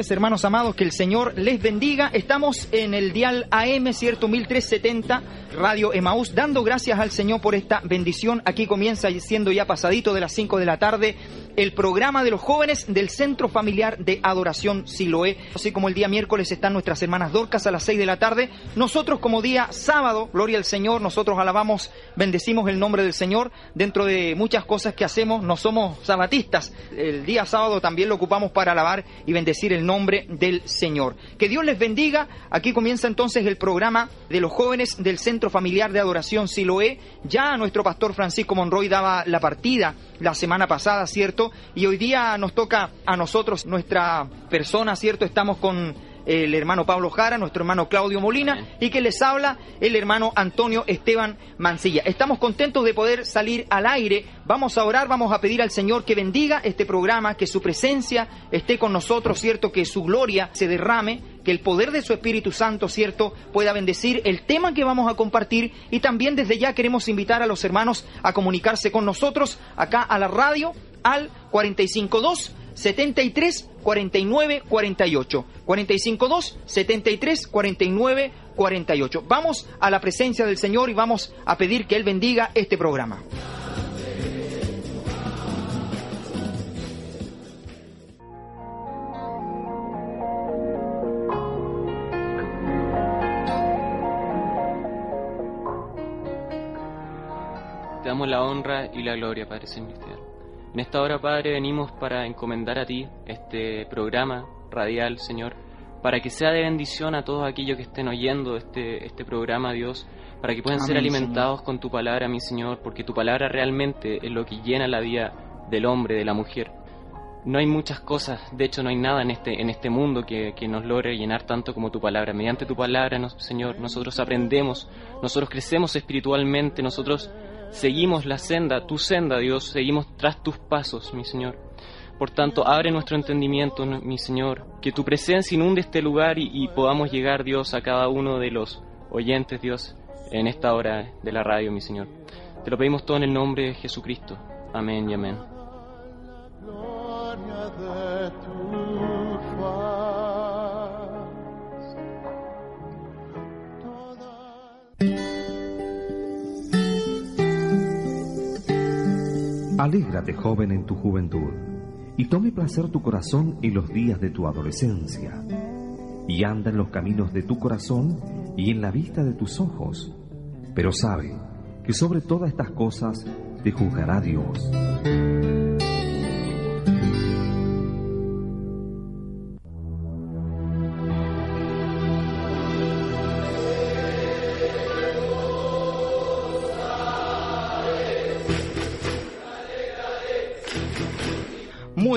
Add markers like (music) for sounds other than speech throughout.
Tardes, hermanos amados, que el Señor les bendiga. Estamos en el dial AM, cierto, 1370, Radio Emaús, dando gracias al Señor por esta bendición. Aquí comienza, siendo ya pasadito de las 5 de la tarde, el programa de los jóvenes del Centro Familiar de Adoración Siloé. Así como el día miércoles están nuestras hermanas Dorcas a las 6 de la tarde. Nosotros como día sábado, gloria al Señor, nosotros alabamos, bendecimos el nombre del Señor. Dentro de muchas cosas que hacemos, no somos sabatistas. El día sábado también lo ocupamos para alabar y bendecir el nombre del Señor. Que Dios les bendiga. Aquí comienza entonces el programa de los jóvenes del Centro Familiar de Adoración Siloé. Ya nuestro pastor Francisco Monroy daba la partida la semana pasada, ¿cierto? Y hoy día nos toca a nosotros, nuestra persona, ¿cierto? Estamos con el hermano Pablo Jara, nuestro hermano Claudio Molina y que les habla el hermano Antonio Esteban Mancilla. Estamos contentos de poder salir al aire. Vamos a orar, vamos a pedir al Señor que bendiga este programa, que su presencia esté con nosotros, ¿cierto? Que su gloria se derrame, que el poder de su Espíritu Santo, ¿cierto?, pueda bendecir el tema que vamos a compartir y también desde ya queremos invitar a los hermanos a comunicarse con nosotros acá a la radio al 452 73 49 48. 452 73 49 48. Vamos a la presencia del Señor y vamos a pedir que Él bendiga este programa. Te damos la honra y la gloria, Padre Celestial. En esta hora, Padre, venimos para encomendar a ti este programa radial, Señor, para que sea de bendición a todos aquellos que estén oyendo este, este programa, Dios, para que puedan ser alimentados Señor. con tu palabra, mi Señor, porque tu palabra realmente es lo que llena la vida del hombre, de la mujer. No hay muchas cosas, de hecho no hay nada en este, en este mundo que, que nos logre llenar tanto como tu palabra. Mediante tu palabra, nos- Señor, nosotros aprendemos, nosotros crecemos espiritualmente, nosotros seguimos la senda, tu senda, Dios, seguimos tras tus pasos, mi Señor. Por tanto, abre nuestro entendimiento, mi Señor, que tu presencia inunde este lugar y, podamos llegar, Dios, a cada uno de los oyentes, Dios, en esta hora de la radio, mi Señor. Te lo pedimos todo en el nombre de Jesucristo. Amén y amén. Alégrate, joven, en tu juventud, y tome placer tu corazón en los días de tu adolescencia, y anda en los caminos de tu corazón y en la vista de tus ojos, pero sabe que sobre todas estas cosas te juzgará Dios.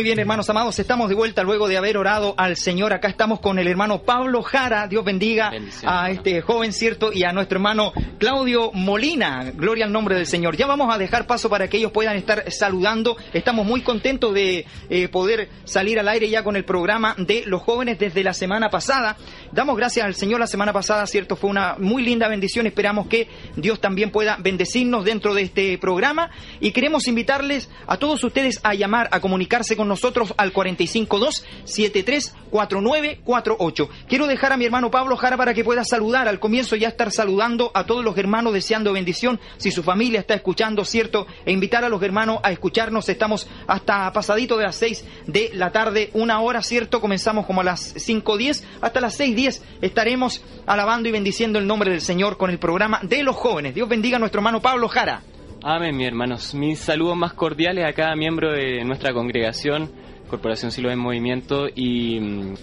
Muy bien, hermanos amados, estamos de vuelta luego de haber orado al Señor. Acá estamos con el hermano Pablo Jara. Dios bendiga a este joven, ¿cierto? Y a nuestro hermano Claudio Molina. Gloria al nombre del Señor. Ya vamos a dejar paso para que ellos puedan estar saludando. Estamos muy contentos de eh, poder salir al aire ya con el programa de los jóvenes desde la semana pasada. Damos gracias al Señor la semana pasada, ¿cierto? Fue una muy linda bendición. Esperamos que Dios también pueda bendecirnos dentro de este programa. Y queremos invitarles a todos ustedes a llamar, a comunicarse con nosotros al 452-734948. Quiero dejar a mi hermano Pablo Jara para que pueda saludar. Al comienzo ya estar saludando a todos los hermanos deseando bendición. Si su familia está escuchando, ¿cierto? E invitar a los hermanos a escucharnos. Estamos hasta pasadito de las 6 de la tarde, una hora, ¿cierto? Comenzamos como a las 5.10 hasta las 6.10. Estaremos alabando y bendiciendo el nombre del Señor con el programa de los jóvenes. Dios bendiga a nuestro hermano Pablo Jara. Amén, mis hermanos. Mis saludos más cordiales a cada miembro de nuestra congregación, Corporación Silo en Movimiento, y mm,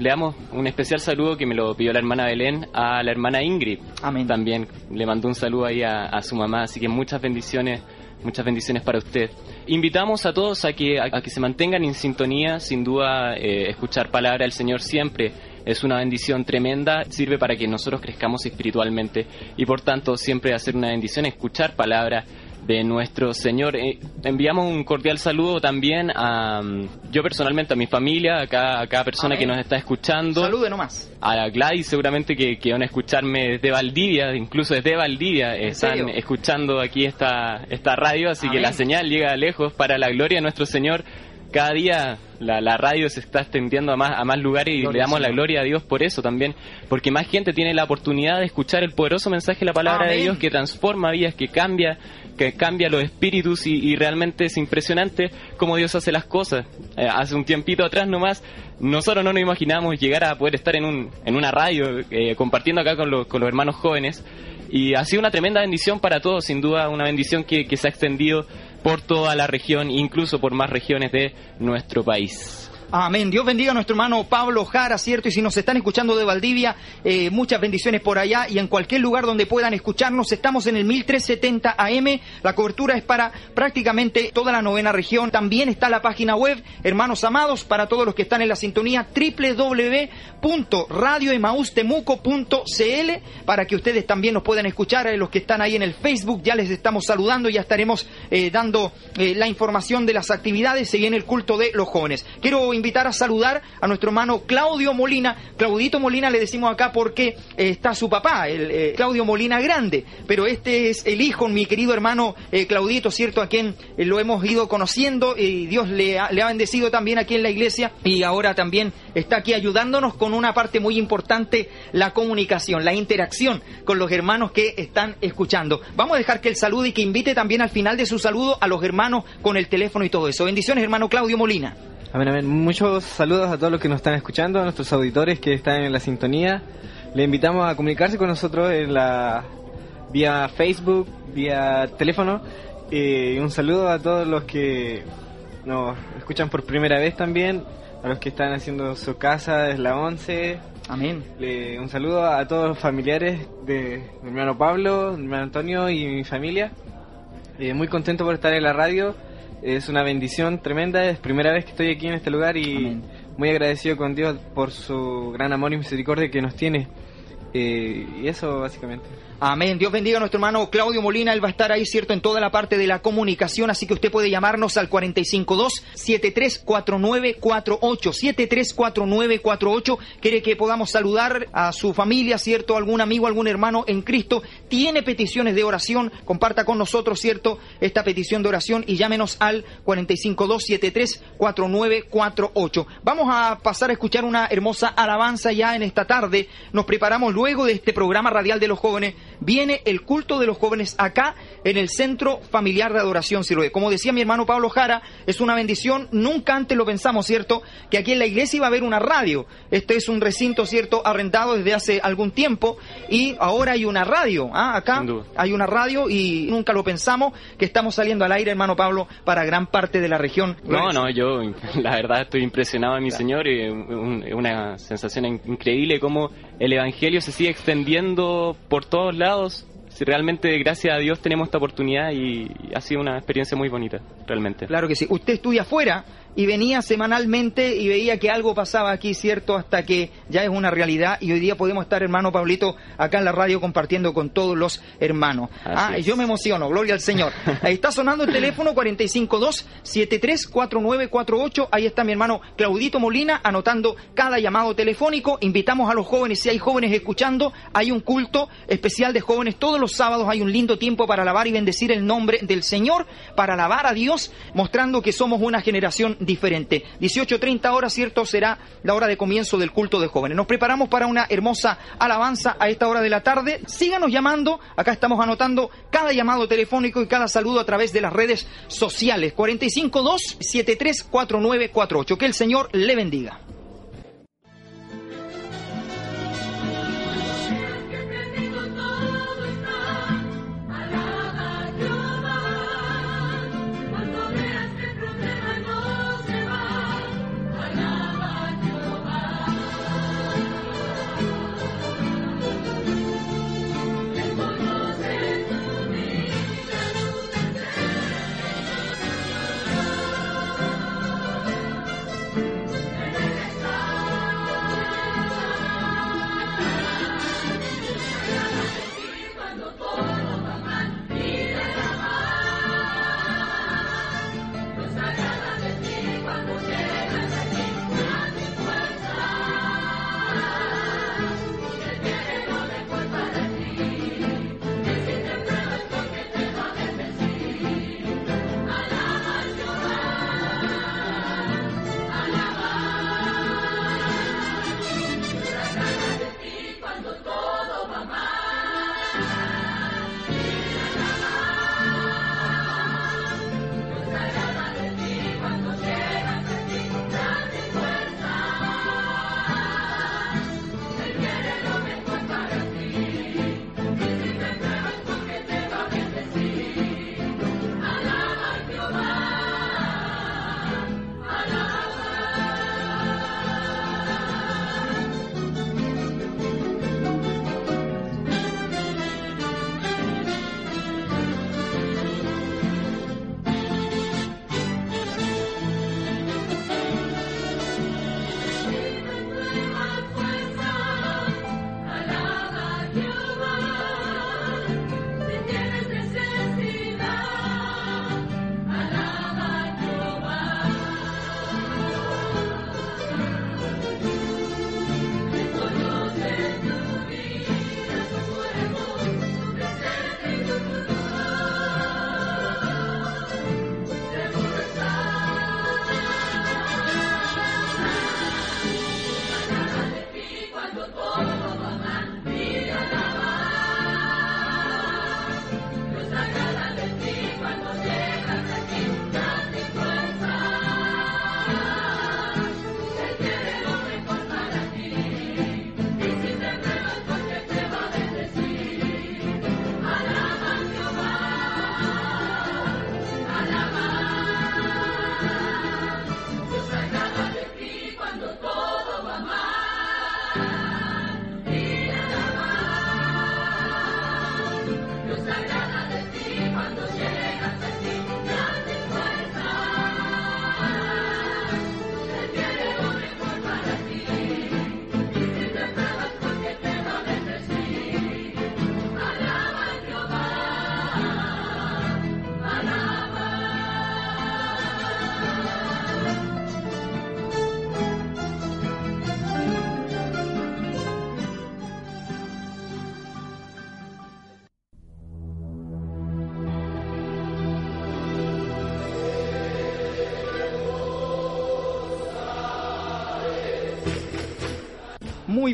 le damos un especial saludo que me lo pidió la hermana Belén a la hermana Ingrid. Amén. También le mandó un saludo ahí a, a su mamá, así que muchas bendiciones, muchas bendiciones para usted. Invitamos a todos a que, a, a que se mantengan en sintonía, sin duda eh, escuchar palabra del Señor siempre es una bendición tremenda, sirve para que nosotros crezcamos espiritualmente y por tanto siempre hacer una bendición escuchar palabra de nuestro Señor. Eh, enviamos un cordial saludo también a mm, yo personalmente a mi familia, a cada, a cada persona Amén. que nos está escuchando Salude nomás. a Gladys seguramente que, que van a escucharme desde Valdivia, incluso desde Valdivia ¿En están serio? escuchando aquí esta, esta radio, así que la señal llega lejos para la gloria de nuestro Señor. Cada día la, la radio se está extendiendo a más, a más lugares y Gloria le damos la gloria a Dios por eso también, porque más gente tiene la oportunidad de escuchar el poderoso mensaje de la palabra de. Dios que transforma vidas, que cambia, que cambia los espíritus y, y realmente es impresionante cómo Dios hace las cosas. Eh, hace un tiempito atrás nomás, nosotros no nos imaginábamos llegar a poder estar en, un, en una radio eh, compartiendo acá con, los- con los hermanos jóvenes. Y ha sido una tremenda bendición para todos, sin duda una bendición que, que se ha extendido por toda la región, incluso por más regiones de nuestro país. Amén. Dios bendiga a nuestro hermano Pablo Jara, ¿cierto? Y si nos están escuchando de Valdivia, eh, muchas bendiciones por allá y en cualquier lugar donde puedan escucharnos. Estamos en el 1370 AM. La cobertura es para prácticamente toda la novena región. También está la página web, hermanos amados, para todos los que están en la sintonía, www.radioemaustemuco.cl para que ustedes también nos puedan escuchar. Eh, los que están ahí en el Facebook, ya les estamos saludando, ya estaremos eh, dando eh, la información de las actividades. Se viene el culto de los jóvenes. Quiero invitar a saludar a nuestro hermano Claudio Molina. Claudito Molina le decimos acá porque eh, está su papá, el eh, Claudio Molina Grande, pero este es el hijo, mi querido hermano eh, Claudito, ¿cierto? A quien eh, lo hemos ido conociendo y Dios le ha, le bendecido también aquí en la iglesia y ahora también está aquí ayudándonos con una parte muy importante, la comunicación, la interacción con los hermanos que están escuchando. Vamos a dejar que él salude y que invite también al final de su saludo a los hermanos con el teléfono y todo eso. Bendiciones, hermano Claudio Molina. Amén, amén. Muchos saludos a todos los que nos están escuchando, a nuestros auditores que están en la sintonía. Le invitamos a comunicarse con nosotros en la vía Facebook, vía teléfono. Y un saludo a todos los que nos escuchan por primera vez también, a los que están haciendo su casa desde la 11. Amén. Le- un saludo a todos los familiares de mi hermano Pablo, mi hermano Antonio y mi familia. Eh, muy contento por estar en la radio. Es una bendición tremenda. Es primera vez que estoy aquí en este lugar y Amén. muy agradecido con Dios por su gran amor y misericordia que nos tiene. Eh, y eso básicamente. Amén. Dios bendiga a nuestro hermano Claudio Molina. Él va a estar ahí, ¿cierto?, en toda la parte de la comunicación. Así que usted puede llamarnos al 452-734948. 734948. Quiere que podamos saludar a su familia, ¿cierto? Algún amigo, algún hermano en Cristo. Tiene peticiones de oración. Comparta con nosotros, ¿cierto?, esta petición de oración y llámenos al 452-734948. Vamos a pasar a escuchar una hermosa alabanza ya en esta tarde. Nos preparamos luego de este programa radial de los jóvenes. Viene el culto de los jóvenes acá en el Centro Familiar de Adoración Siloé. Como decía mi hermano Pablo Jara, es una bendición. Nunca antes lo pensamos, ¿cierto? Que aquí en la iglesia iba a haber una radio. Este es un recinto, ¿cierto? Arrendado desde hace algún tiempo y ahora hay una radio. ¿ah? Acá hay una radio y nunca lo pensamos que estamos saliendo al aire, hermano Pablo, para gran parte de la región. No, no, yo (laughs) la verdad estoy impresionado de mi Señor, y un- una sensación in- increíble cómo el Evangelio se sigue extendiendo por todos lados. Si realmente gracias a Dios tenemos esta oportunidad y, ha sido una experiencia muy bonita, realmente. Claro que sí. Usted estudia afuera y venía semanalmente y veía que algo pasaba aquí, ¿cierto? Hasta que ya es una realidad y hoy día podemos estar, hermano Pablito, acá en la radio compartiendo con todos los hermanos. ah, yo me emociono, gloria al Señor. (laughs) Ahí está sonando el teléfono 452-734948. Ahí está mi hermano Claudito Molina anotando cada llamado telefónico. Invitamos a los jóvenes, si hay jóvenes escuchando, hay un culto especial de jóvenes todos los sábados. Hay un lindo tiempo para alabar y bendecir el nombre del Señor, para alabar a Dios, mostrando que somos una generación diferente. 18.30 horas, cierto, será la hora de comienzo del culto de jóvenes. Nos preparamos para una hermosa alabanza a esta hora de la tarde. Síganos llamando, acá estamos anotando cada llamado telefónico y cada saludo a través de las redes sociales. 452-734948. Que el Señor le bendiga.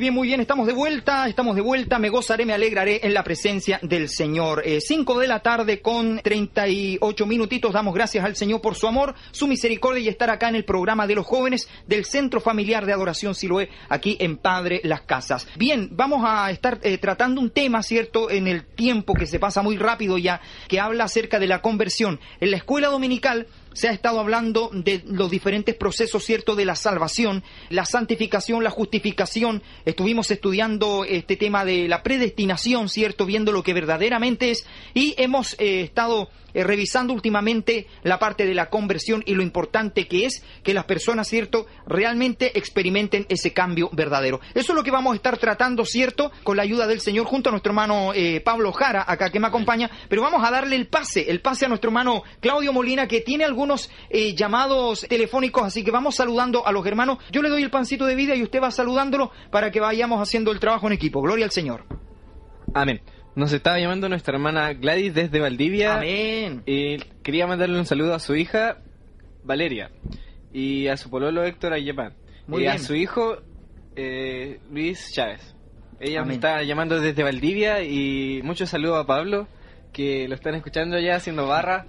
Bien, muy bien, estamos de vuelta, estamos de vuelta, me gozaré, me alegraré en la presencia del Señor. Eh, cinco de la tarde con 38 minutitos, damos gracias al Señor por su amor, su misericordia y estar acá en el programa de los jóvenes del Centro Familiar de Adoración Siloé, aquí en Padre Las Casas. Bien, vamos a estar eh, tratando un tema, ¿cierto?, en el tiempo que se pasa muy rápido ya, que habla acerca de la conversión. En la escuela dominical se ha estado hablando de los diferentes procesos, ¿cierto?, de la salvación, la santificación, la justificación. Estuvimos estudiando este tema de la predestinación, ¿cierto?, viendo lo que verdaderamente es. Y hemos eh, estado eh, revisando últimamente la parte de la conversión y lo importante que es que las personas, ¿cierto?, realmente experimenten ese cambio verdadero. Eso es lo que vamos a estar tratando, ¿cierto?, con la ayuda del Señor junto a nuestro hermano eh, Pablo Jara, acá que me acompaña, pero vamos a darle el pase, el pase a nuestro hermano Claudio Molina, que tiene algunos eh, llamados telefónicos, así que vamos saludando a los hermanos. Yo le doy el pancito de vida y usted va saludándolo para que vayamos haciendo el trabajo en equipo. Gloria al Señor. Amén. Nos estaba llamando nuestra hermana Gladys desde Valdivia. Amén. Y quería mandarle un saludo a su hija Valeria y a su pololo Héctor Ayepán. Muy y a su hijo eh, Luis Chávez. Ella me está llamando desde Valdivia y muchos saludos a Pablo que lo están escuchando ya haciendo barra.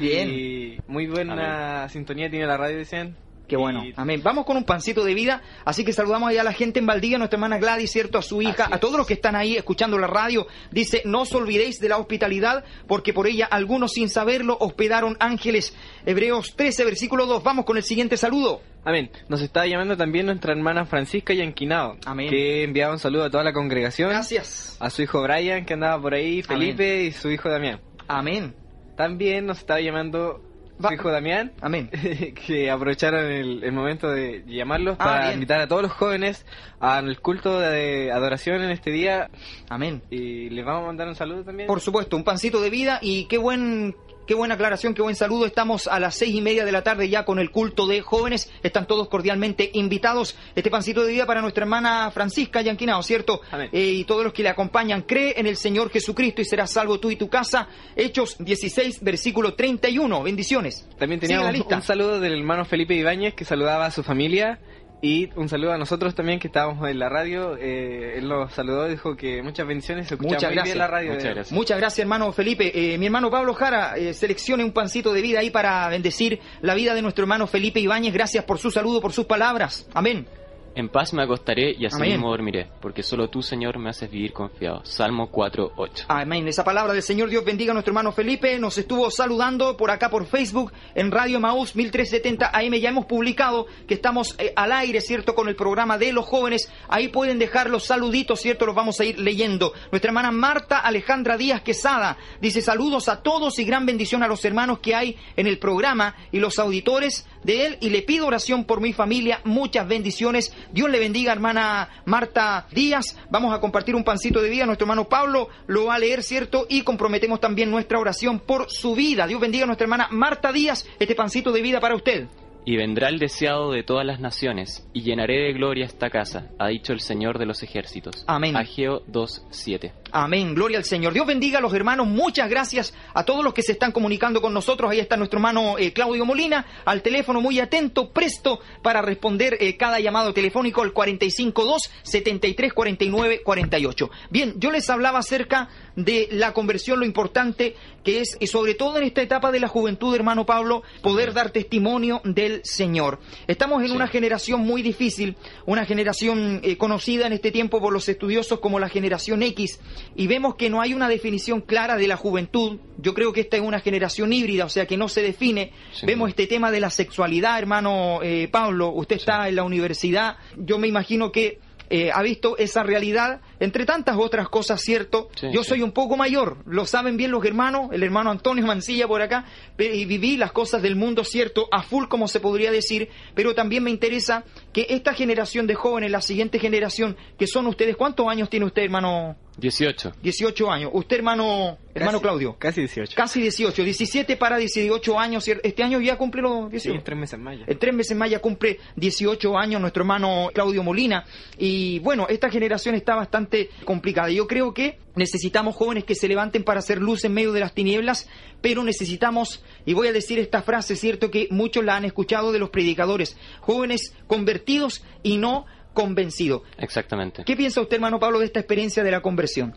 Bien. Y muy buena sintonía tiene la radio, dicen. Qué bueno. Amén. Vamos con un pancito de vida. Así que saludamos allá a la gente en Valdivia, a nuestra hermana Gladys, ¿cierto? A su hija, a todos los que están ahí escuchando la radio. Dice, no os olvidéis de la hospitalidad, porque por ella algunos sin saberlo hospedaron ángeles. Hebreos 13, versículo 2. Vamos con el siguiente saludo. Amén. Nos está llamando también nuestra hermana Francisca Yanquinado. Amén. Que enviaba un saludo a toda la congregación. Gracias. A su hijo Brian, que andaba por ahí, Felipe y su hijo Damián. Amén. También nos estaba llamando Damián. Amén. (laughs) que aprovecharon el, el momento de llamarlos Ah, para bien. invitar a todos los jóvenes al culto de adoración en este día. Amén. Y les vamos a mandar un saludo también. Por supuesto, un pancito de vida y qué buen, qué buena aclaración, qué buen saludo. Estamos a las seis y media de la tarde ya con el culto de jóvenes. Están todos cordialmente invitados. Este pancito de vida para nuestra hermana Francisca Yanquinao, ¿cierto? Amén. Eh, y todos los que le acompañan. Cree en el Señor Jesucristo y serás salvo tú y tu casa. Hechos 16, versículo 31. Bendiciones. También teníamos lista. un saludo del hermano Felipe Ibáñez que saludaba a su familia. Y un saludo a nosotros también que estábamos en la radio. Eh, él nos saludó dijo que muchas bendiciones. Se escuchaba Muchas muy gracias. bien la radio. Muchas de él. gracias. Muchas gracias, hermano Felipe. Eh, mi hermano Pablo Jara, eh, seleccione un pancito de vida ahí para bendecir la vida de nuestro hermano Felipe Ibáñez. Gracias por su saludo, por sus palabras. Amén. En paz me acostaré y así Amén. mismo dormiré, porque solo tú, Señor, me haces vivir confiado. Salmo 4.8. Amén. Esa palabra del Señor Dios bendiga a nuestro hermano Felipe. Nos estuvo saludando por acá por Facebook en Radio Maús 1370 AM. Ya hemos publicado que estamos eh, al aire, ¿cierto? Con el programa de los jóvenes. Ahí pueden dejar los saluditos, ¿cierto? Los vamos a ir leyendo. Nuestra hermana Marta Alejandra Díaz Quesada dice saludos a todos y gran bendición a los hermanos que hay en el programa y los auditores de él. Y le pido oración por mi familia. Muchas bendiciones. Dios le bendiga, hermana Marta Díaz. Vamos a compartir un pancito de vida. Nuestro hermano Pablo lo va a leer, ¿cierto? Y comprometemos también nuestra oración por su vida. Dios bendiga a nuestra hermana Marta Díaz. Este pancito de vida para usted. Y vendrá el deseado de todas las naciones, y llenaré de gloria esta casa, ha dicho el Señor de los ejércitos. Amén. Ageo 2.7. Amén, gloria al Señor. Dios bendiga a los hermanos. Muchas gracias a todos los que se están comunicando con nosotros. Ahí está nuestro hermano eh, Claudio Molina, al teléfono muy atento, presto para responder eh, cada llamado telefónico al 452-7349-48. Bien, yo les hablaba acerca de la conversión, lo importante que es, y sobre todo en esta etapa de la juventud, hermano Pablo, poder dar testimonio del Señor. Estamos en Sí. una generación muy difícil, una generación eh, conocida en este tiempo por los estudiosos como la generación X, y vemos que no hay una definición clara de la juventud. Yo creo que esta es una generación híbrida, o sea que no se define. Sí. Vemos este tema de la sexualidad, hermano eh, Pablo, usted está en la universidad, yo me imagino que eh, ha visto esa realidad, entre tantas otras cosas, ¿cierto? Sí, yo sí. soy un poco mayor, lo saben bien los hermanos, el hermano Antonio Mancilla por acá, y viví las cosas del mundo, ¿cierto? A full, como se podría decir, pero también me interesa que esta generación de jóvenes, la siguiente generación, que son ustedes, ¿cuántos años tiene usted, hermano? 18. 18 años. Usted, hermano, hermano Casi- Claudio. Casi 18. Casi 18, 17 para 18 años. ¿cier- Este año ya cumple los Sí, 18. en tres meses más ya. En tres meses más ya cumple 18 años nuestro hermano Claudio Molina. Y bueno, esta generación está bastante complicada. Yo creo que necesitamos jóvenes que se levanten para hacer luz en medio de las tinieblas, pero necesitamos, y voy a decir esta frase, cierto que muchos la han escuchado de los predicadores, jóvenes convertidos y no convencidos. Exactamente. ¿Qué piensa usted, hermano Pablo, de esta experiencia de la conversión?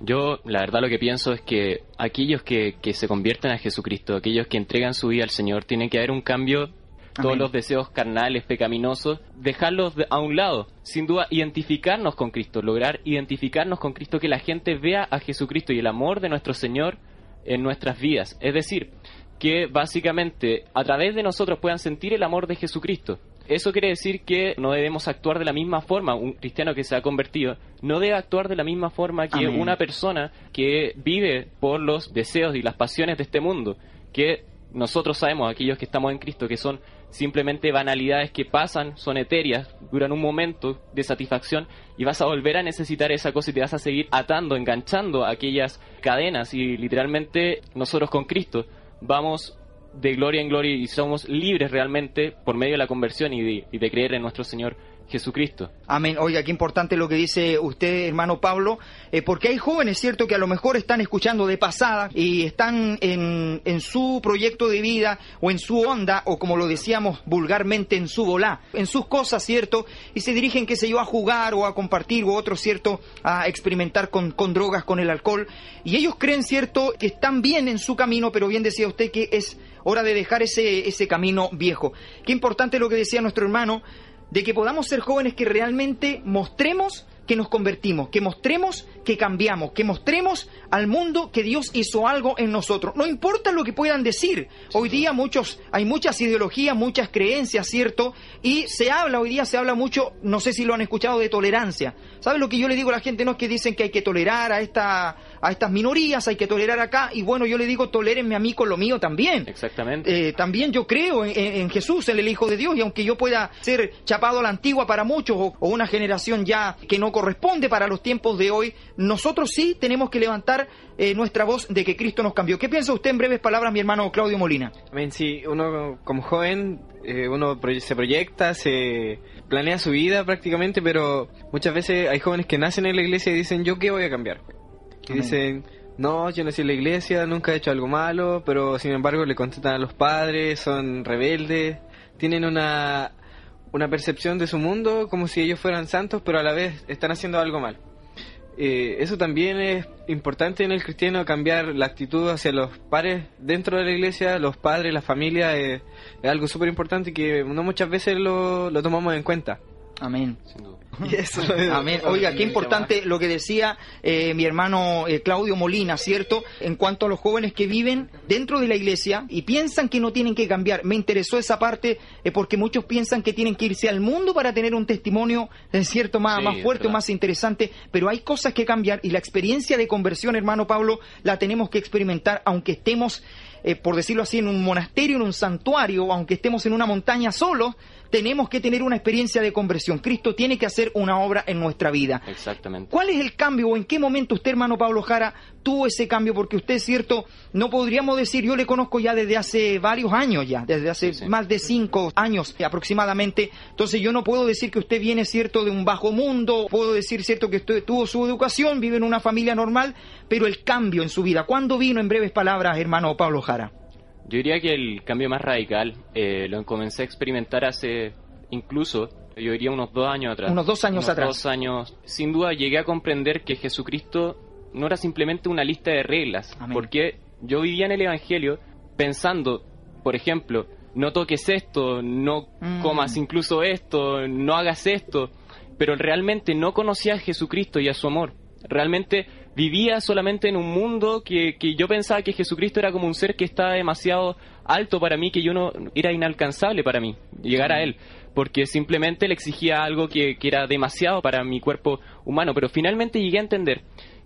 Yo, la verdad, lo que pienso es que aquellos que, que se convierten a Jesucristo, aquellos que entregan su vida al Señor, tiene que haber un cambio. Todos Amén. los deseos carnales, pecaminosos, dejarlos de- a un lado. Sin duda, identificarnos con Cristo, lograr identificarnos con Cristo, que la gente vea a Jesucristo y el amor de nuestro Señor en nuestras vidas. Es decir, que básicamente a través de nosotros puedan sentir el amor de Jesucristo. Eso quiere decir que no debemos actuar de la misma forma. Un cristiano que se ha convertido no debe actuar de la misma forma que Amén. una persona que vive por los deseos y las pasiones de este mundo. Que nosotros sabemos, aquellos que estamos en Cristo, que son simplemente banalidades que pasan, son etéreas, duran un momento de satisfacción y vas a volver a necesitar esa cosa y te vas a seguir atando, enganchando aquellas cadenas. Y literalmente nosotros con Cristo vamos de gloria en gloria y somos libres realmente por medio de la conversión y de, y de creer en nuestro Señor Jesucristo. Amén. Oiga, qué importante lo que dice usted, hermano Pablo, eh, porque hay jóvenes, ¿cierto?, que a lo mejor están escuchando de pasada y están en, en su proyecto de vida o en su onda, o como lo decíamos vulgarmente, en su volá, en sus cosas, ¿cierto? Y se dirigen, qué sé yo, a jugar o a compartir o otros, ¿cierto?, a experimentar con, con drogas, con el alcohol. Y ellos creen, ¿cierto?, que están bien en su camino, pero bien decía usted que es hora de dejar ese, ese camino viejo. Qué importante lo que decía nuestro hermano, de que podamos ser jóvenes que realmente mostremos que nos convertimos, que mostremos que cambiamos, que mostremos al mundo que Dios hizo algo en nosotros. No importa lo que puedan decir. Hoy día muchos, hay muchas ideologías, muchas creencias, ¿cierto? Y se habla, hoy día se habla mucho, no sé si lo han escuchado, de tolerancia. ¿Sabe lo que yo le digo a la gente? No es que dicen que hay que tolerar a esta, a estas minorías, hay que tolerar acá, y bueno, yo le digo, tolérenme a mí con lo mío también. Exactamente. Eh, también yo creo en, en- en Jesús, en el Hijo de Dios, y aunque yo pueda ser chapado a la antigua para muchos, o, o una generación ya que no corresponde para los tiempos de hoy, nosotros sí tenemos que levantar eh, nuestra voz de que Cristo nos cambió. ¿Qué piensa usted en breves palabras, mi hermano Claudio Molina? Amén, sí, uno como joven, eh, uno proye- se proyecta, se planea su vida prácticamente, pero muchas veces hay jóvenes que nacen en la iglesia y dicen, ¿yo qué voy a cambiar? Amén. dicen, no, yo nací en la iglesia, nunca he hecho algo malo, pero sin embargo le contestan a los padres, son rebeldes, tienen una, una percepción de su mundo como si ellos fueran santos, pero a la vez están haciendo algo mal. Eh, eso también es importante en el cristiano, cambiar la actitud hacia los pares dentro de la iglesia, los padres, la familia, eh, es algo súper importante que no muchas veces lo, lo tomamos en cuenta. Amén. Sin duda. (laughs) Amén. Oiga, qué importante lo que decía eh, mi hermano eh, Claudio Molina, ¿cierto? En cuanto a los jóvenes que viven dentro de la iglesia y piensan que no tienen que cambiar. Me interesó esa parte eh, porque muchos piensan que tienen que irse al mundo para tener un testimonio, eh, ¿cierto? Más, Sí, más fuerte más interesante. Pero hay cosas que cambiar y la experiencia de conversión, hermano Pablo, la tenemos que experimentar aunque estemos, eh, por decirlo así, en un monasterio, en un santuario, aunque estemos en una montaña solos. Tenemos que tener una experiencia de conversión. Cristo tiene que hacer una obra en nuestra vida. Exactamente. ¿Cuál es el cambio o en qué momento usted, hermano Pablo Jara, tuvo ese cambio? Porque usted, es cierto, no podríamos decir, yo le conozco ya desde hace varios años ya, desde hace Sí, sí. más de cinco años aproximadamente. Entonces yo no puedo decir que usted viene, cierto, de un bajo mundo, puedo decir, cierto, que usted tuvo su educación, vive en una familia normal, pero el cambio en su vida, ¿cuándo vino en breves palabras, hermano Pablo Jara? Yo diría que el cambio más radical eh, lo comencé a experimentar hace incluso, yo diría unos dos años atrás. Unos dos años Unos atrás. Dos años. Sin duda llegué a comprender que Jesucristo no era simplemente una lista de reglas, Amén. porque yo vivía en el Evangelio pensando, por ejemplo, no toques esto, no Mm. comas incluso esto, no hagas esto, pero realmente no conocía a Jesucristo y a su amor. Realmente vivía solamente en un mundo que, que yo pensaba que Jesucristo era como un ser que estaba demasiado alto para mí, que yo no era inalcanzable para mí llegar a él, porque simplemente le exigía algo que, que era demasiado para mi cuerpo humano. Pero finalmente llegué a entender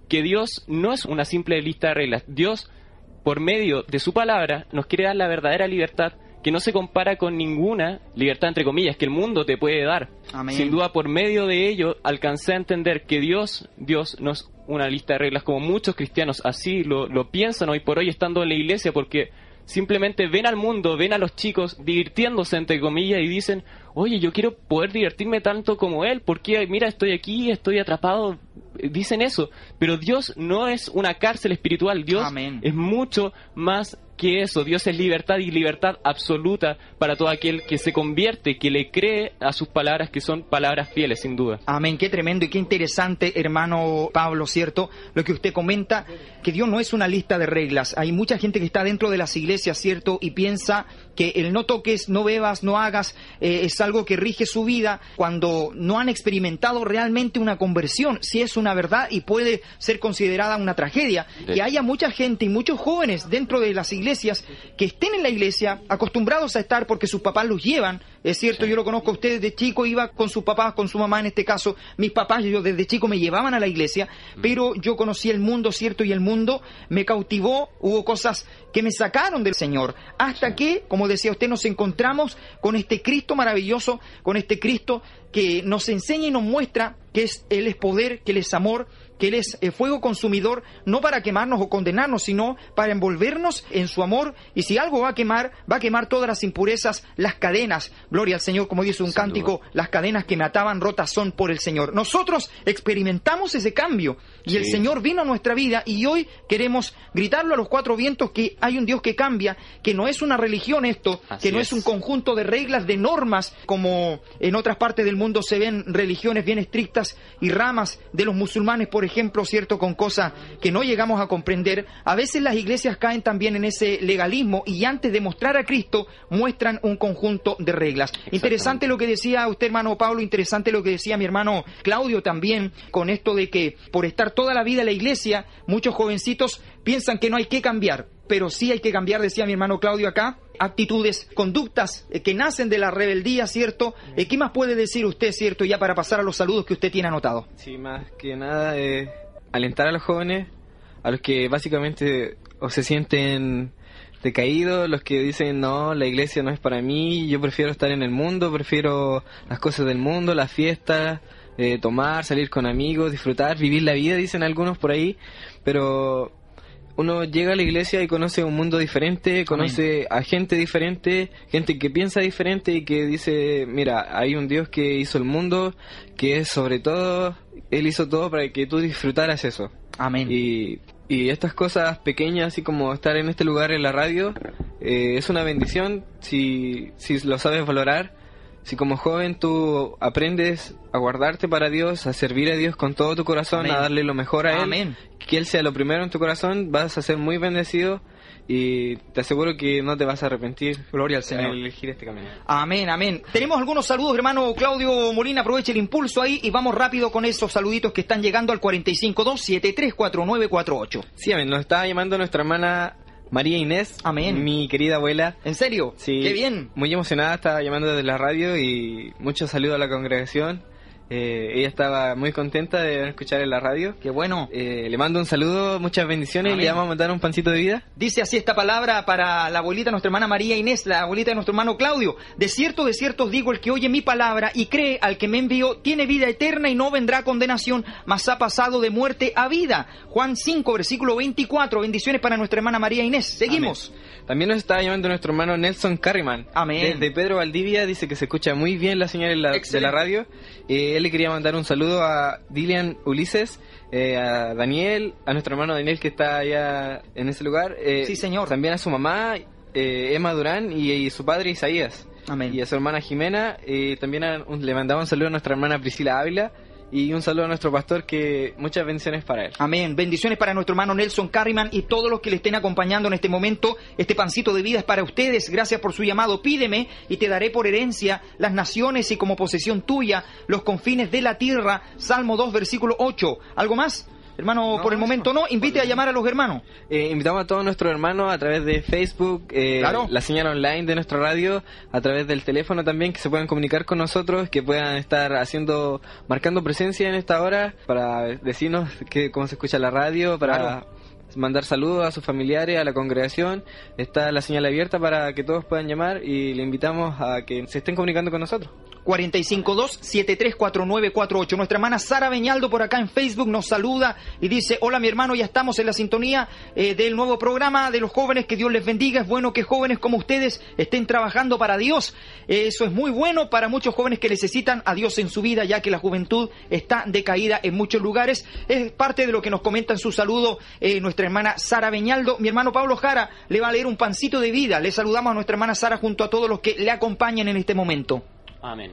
que Dios no es una simple lista de reglas. Dios, por medio de su palabra, nos quiere dar la verdadera libertad que no se compara con ninguna libertad, entre comillas, que el mundo te puede dar. Amén. Sin duda, por medio de ello, alcancé a entender que Dios, Dios no es una lista de reglas como muchos cristianos así lo, lo piensan hoy por hoy estando en la iglesia, porque simplemente ven al mundo, ven a los chicos divirtiéndose, entre comillas, y dicen, oye, yo quiero poder divertirme tanto como él, porque mira, estoy aquí, estoy atrapado. Dicen eso, pero Dios no es una cárcel espiritual, Dios Amén. es mucho más que eso. Dios es libertad y libertad absoluta para todo aquel que se convierte, que le cree a sus palabras, que son palabras fieles, sin duda. Amén, qué tremendo y qué interesante, hermano Pablo, ¿cierto? Lo que usted comenta, que Dios no es una lista de reglas. Hay mucha gente que está dentro de las iglesias, ¿cierto? Y piensa que el no toques, no bebas, no hagas, eh, es algo que rige su vida cuando no han experimentado realmente una conversión. Si es una verdad y puede ser considerada una tragedia. Que haya mucha gente y muchos jóvenes dentro de las iglesias iglesias, que estén en la iglesia, acostumbrados a estar porque sus papás los llevan. Es cierto, yo lo conozco a ustedes de chico, iba con sus papás, con su mamá en este caso. Mis papás, yo desde chico me llevaban a la iglesia, pero yo conocí el mundo, cierto, y el mundo me cautivó. Hubo cosas que me sacaron del Señor. Hasta que, como decía usted, nos encontramos con este Cristo maravilloso, con este Cristo que nos enseña y nos muestra que es, Él es poder, que Él es amor, que Él es eh, fuego consumidor, no para quemarnos o condenarnos, sino para envolvernos en su amor. Y si algo va a quemar, va a quemar todas las impurezas, las cadenas. Gloria al Señor, como dice un cántico, las cadenas que me ataban rotas son por el Señor. Nosotros experimentamos ese cambio y el. Señor vino a nuestra vida y hoy queremos gritarlo a los cuatro vientos que hay un Dios que cambia, que no es una religión esto, Así que no es es. un conjunto de reglas, de normas, como en otras partes del mundo se ven religiones bien estrictas y ramas de los musulmanes, por ejemplo, cierto, con cosas que no llegamos a comprender. A veces las iglesias caen también en ese legalismo y antes de mostrar a Cristo muestran un conjunto de reglas. Interesante lo que decía usted, hermano Pablo, interesante lo que decía mi hermano Claudio también, con esto de que por estar toda la vida en la iglesia, muchos jovencitos piensan que no hay que cambiar, pero sí hay que cambiar, decía mi hermano Claudio acá, actitudes, conductas eh, que nacen de la rebeldía, ¿cierto? Eh, ¿Qué más puede decir usted, ¿cierto? Ya para pasar a los saludos que usted tiene anotado. Sí, más que nada eh, alentar a los jóvenes, a los que básicamente o se sienten decaídos, los que dicen no, la iglesia no es para mí, yo prefiero estar en el mundo, prefiero las cosas del mundo, las fiestas, eh, tomar, salir con amigos, disfrutar, vivir la vida, dicen algunos por ahí, pero uno llega a la iglesia y conoce un mundo diferente, conoce a gente diferente, gente que piensa diferente y que dice, mira, hay un Dios que hizo el mundo, que es sobre todo, Él hizo todo para que tú disfrutaras eso. Amén. Y, y estas cosas pequeñas, así como estar en este lugar en la radio, eh, es una bendición si, si lo sabes valorar. Si como joven tú aprendes a guardarte para Dios, a servir a Dios con todo tu corazón, Amén. a darle lo mejor a Él, Amén. que Él sea lo primero en tu corazón, vas a ser muy bendecido y te aseguro que no te vas a arrepentir. Gloria al Señor. al elegir este camino. Amén, amén. Tenemos algunos saludos, hermano Claudio Molina, aproveche el impulso ahí y vamos rápido con esos saluditos que están llegando al 452-734948. Sí, amén. Nos está llamando nuestra hermana María Inés, Amén. mi querida abuela. ¿En serio? Sí, Qué bien. Muy emocionada, estaba llamando desde la radio y muchos saludos a la congregación. Eh, ella estaba muy contenta de escuchar en la radio. Qué bueno. Eh, le mando un saludo, muchas bendiciones y le vamos a mandar un pancito de vida. Dice así esta palabra para la abuelita, nuestra hermana María Inés, la abuelita de nuestro hermano Claudio. De cierto, de cierto os digo, el que oye mi palabra y cree al que me envió, tiene vida eterna y no vendrá condenación, mas ha pasado de muerte a vida. Juan 5, versículo 24. Bendiciones para nuestra hermana María Inés. Seguimos. También nos está llamando nuestro hermano Nelson Carriman. Amén. Desde Pedro Valdivia dice que se escucha muy bien la señal la- de la radio. Eh, él le quería mandar un saludo a Dilian Ulises, eh, a Daniel, a nuestro hermano Daniel que está allá en ese lugar. eh, Sí, señor. También a su mamá, Emma Durán, y, y su padre Isaías. Amén. Y a su hermana Jimena. eh, también a- un- le mandaba un saludo a nuestra hermana Priscila Ávila. Y un saludo a nuestro pastor que muchas bendiciones para él. Amén. Bendiciones para nuestro hermano Nelson Carriman y todos los que le estén acompañando en este momento. Este pancito de vida es para ustedes. Gracias por su llamado. Pídeme y te daré por herencia las naciones y como posesión tuya los confines de la tierra. Salmo 2, versículo 8. ¿Algo más? Hermano, No, por el momento no. Invite a llamar a los hermanos. Eh, invitamos a todos nuestros hermanos a través de Facebook, eh, Claro. la señal online de nuestra radio, a través del teléfono también, que se puedan comunicar con nosotros, que puedan estar haciendo, marcando presencia en esta hora para decirnos que, cómo se escucha la radio, para Claro. mandar saludos a sus familiares, a la congregación. Está la señal abierta para que todos puedan llamar y le invitamos a que se estén comunicando con nosotros. 452-734948. Nuestra hermana Sara Beñaldo por acá en Facebook nos saluda y dice, hola mi hermano, ya estamos en la sintonía eh, del nuevo programa de los jóvenes, que Dios les bendiga. Es bueno que jóvenes como ustedes estén trabajando para Dios. Eh, eso es muy bueno para muchos jóvenes que necesitan a Dios en su vida, ya que la juventud está decaída en muchos lugares. Es parte de lo que nos comenta en su saludo eh, nuestra hermana Sara Beñaldo. Mi hermano Pablo Jara le va a leer un pancito de vida. Le saludamos a nuestra hermana Sara junto a todos los que le acompañan en este momento. Amén.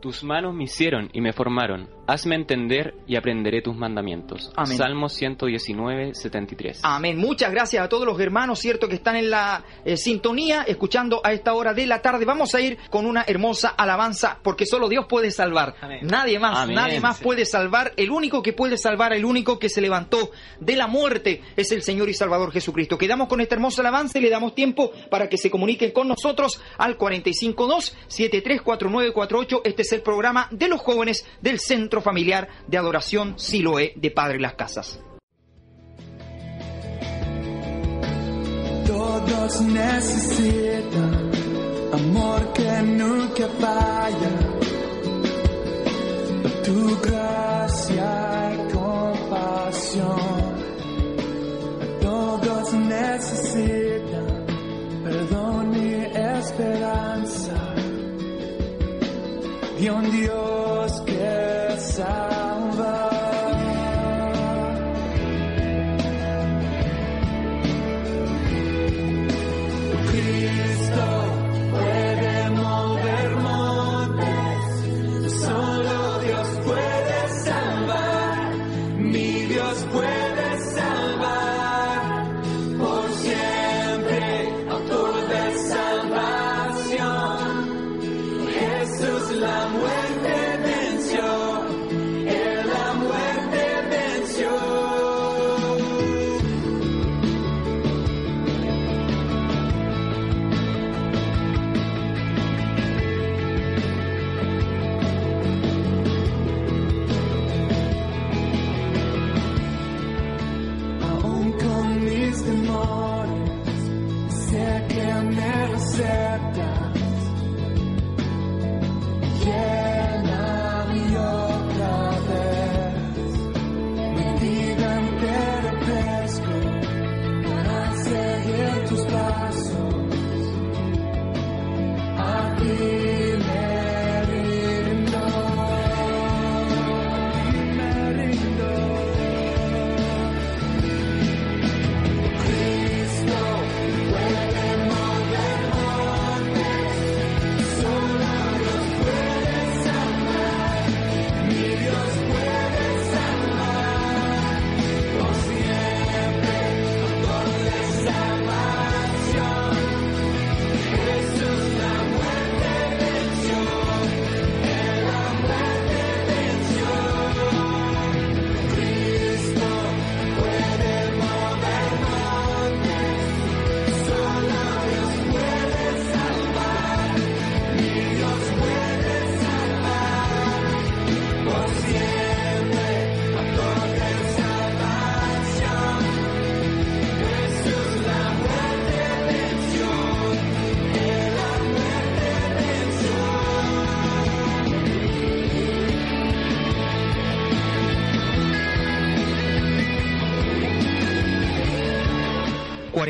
Tus manos me hicieron y me formaron. Hazme entender y aprenderé tus mandamientos. Amén. Salmo 119, 73. Amén. Muchas gracias a todos los hermanos, cierto, que están en la eh, sintonía, escuchando a esta hora de la tarde. Vamos a ir con una hermosa alabanza, porque solo Dios puede salvar. Amén. Nadie más, Amén. nadie más puede salvar. El único que puede salvar, el único que se levantó de la muerte es el Señor y Salvador Jesucristo. Quedamos con esta hermosa alabanza y le damos tiempo para que se comuniquen con nosotros al 452-734948. Este es el programa de los jóvenes del Centro Familiar de Adoración Siloé de Padre Las Casas. Todos necesitan amor que nunca falla. Tu gracia y compasión. Todos necesitan perdón y esperanza. Y un Dios que salva. Cristo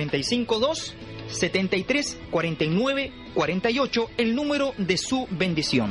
452 73 49 48 el número de su bendición.